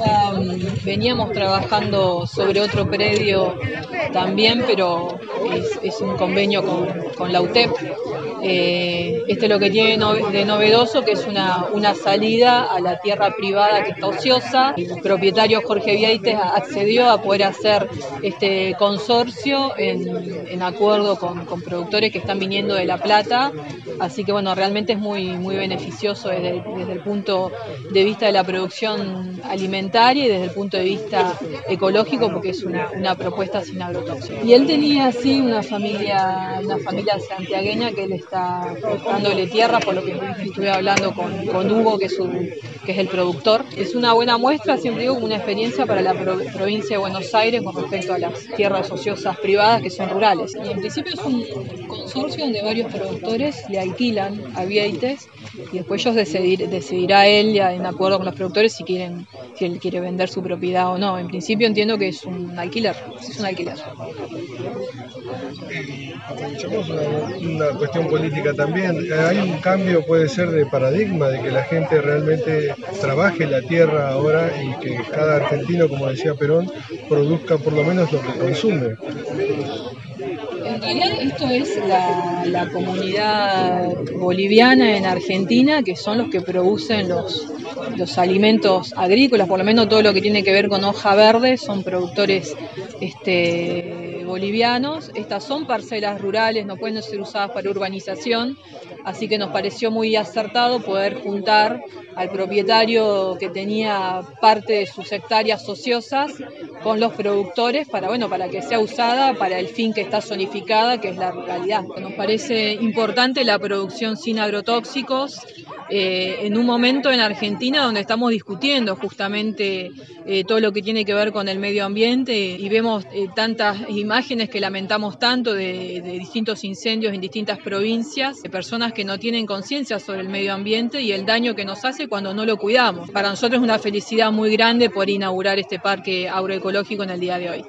uh, veníamos trabajando sobre otro predio también, pero es, un convenio con, la UTEP. Eh, este es lo que tiene de novedoso, que es una, una salida a la tierra privada que está ociosa. El propietario Jorge Vieites accedió a poder hacer este consorcio en, acuerdo con, productores que están viniendo de La Plata. Así que bueno, realmente es muy, muy beneficioso desde, desde el punto de vista de la producción alimentaria desde el punto de vista ecológico, porque es una, propuesta sin agrotóxicos. Y él tenía así una familia, una familia santiagueña que él está dándole tierra, por lo que estuve hablando con, con Hugo, que es, que es el productor. Es una buena muestra, siempre digo, una experiencia para la provincia de Buenos Aires con respecto a las tierras ociosas privadas que son rurales. Y en principio es un consorcio donde varios productores le alquilan a y después ellos decidir, decidirá él en acuerdo con los productores si quieren si él quiere vender su propiedad o no. En principio entiendo que es un alquiler, es un alquiler. Aprovechamos una, cuestión política también. Hay un cambio, puede ser, de paradigma, de que la gente realmente trabaje la tierra ahora y que cada argentino, como decía Perón, produzca por lo menos lo que consume. En realidad esto es la, comunidad boliviana en Argentina, que son los que producen los, alimentos agrícolas, por lo menos todo lo que tiene que ver con hoja verde, son productores este, bolivianos. Estas son parcelas rurales, no pueden ser usadas para urbanización, así que nos pareció muy acertado poder juntar al propietario que tenía parte de sus hectáreas ociosas con los productores para, bueno, para que sea usada para el fin que está zonificada, que es la ruralidad. Nos parece importante la producción sin agrotóxicos eh, en un momento en Argentina donde estamos discutiendo justamente eh, todo lo que tiene que ver con el medio ambiente y vemos eh, tantas imágenes que lamentamos tanto de, de, distintos incendios en distintas provincias, de personas que no tienen conciencia sobre el medio ambiente y el daño que nos hace cuando no lo cuidamos. Para nosotros es una felicidad muy grande por inaugurar este parque agroecológico en el día de hoy.